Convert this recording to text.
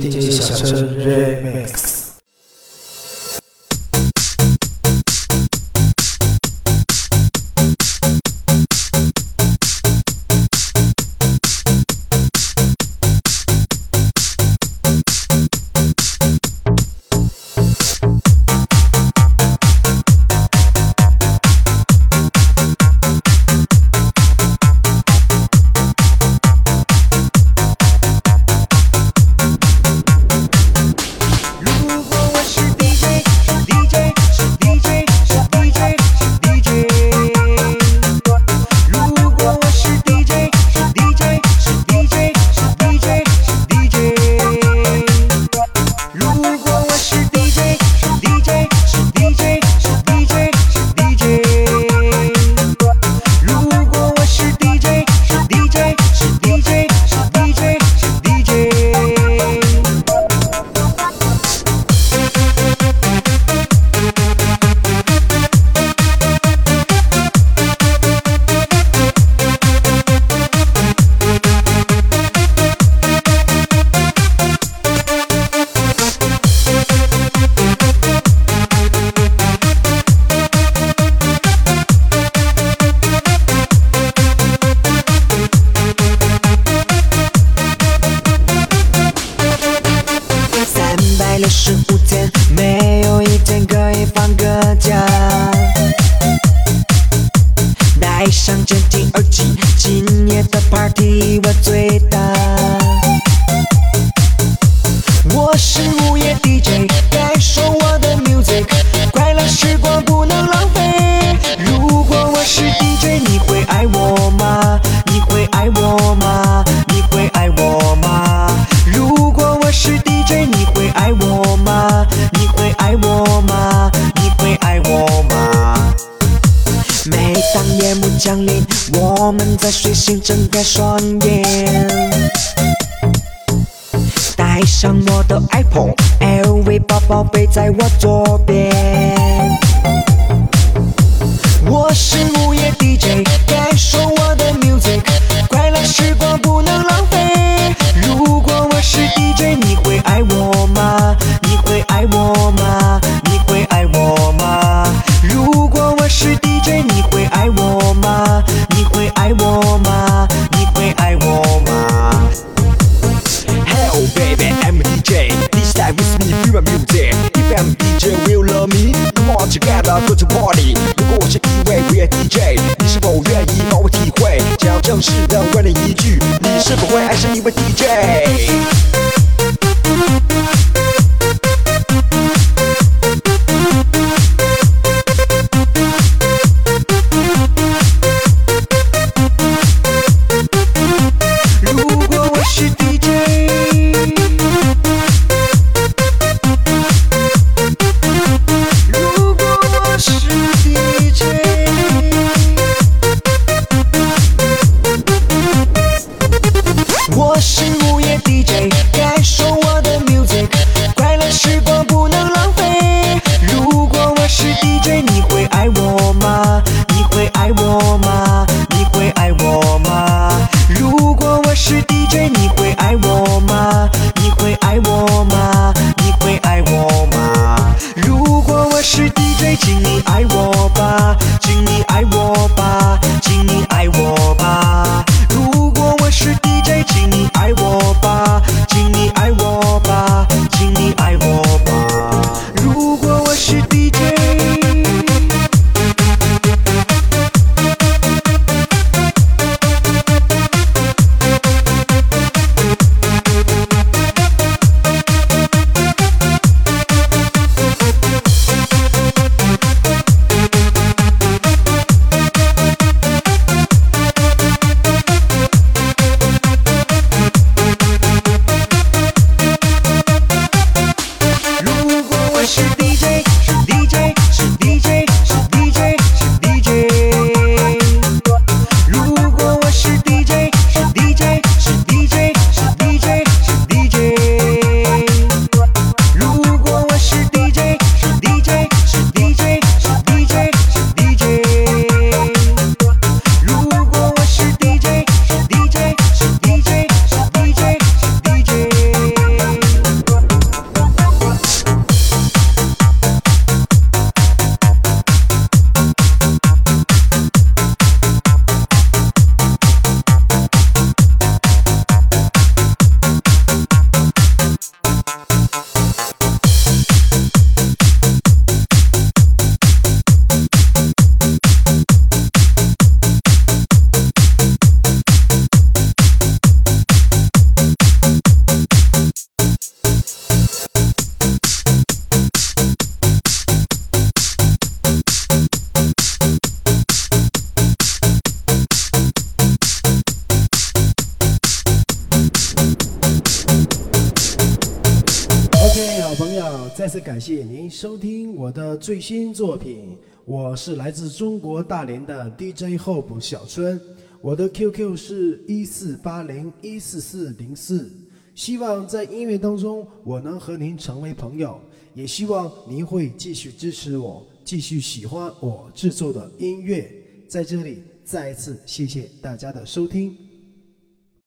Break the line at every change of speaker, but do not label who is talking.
DJ 小车 Remix。
夜的 party 我最大。我是午夜 DJ，感受我的 music，快乐时光不能浪费。如果我是 DJ，你会爱我吗？你会爱我吗？你会爱我吗？如果我是 DJ，你会爱我吗？你会爱我吗？你会爱我吗？每当夜幕降临，我们在睡醒睁开双眼。带上我的 iPhone，LV 包包背在我左边。我是
正式的问你一句，你是否会爱上一位 DJ？
我是午夜 DJ，感受我
再次感谢您收听我的最新作品，我是来自中国大连的 DJ Hope 小春，我的 QQ 是一四八零一四四零四，希望在音乐当中我能和您成为朋友，也希望您会继续支持我，继续喜欢我制作的音乐。在这里再一次谢谢大家的收听。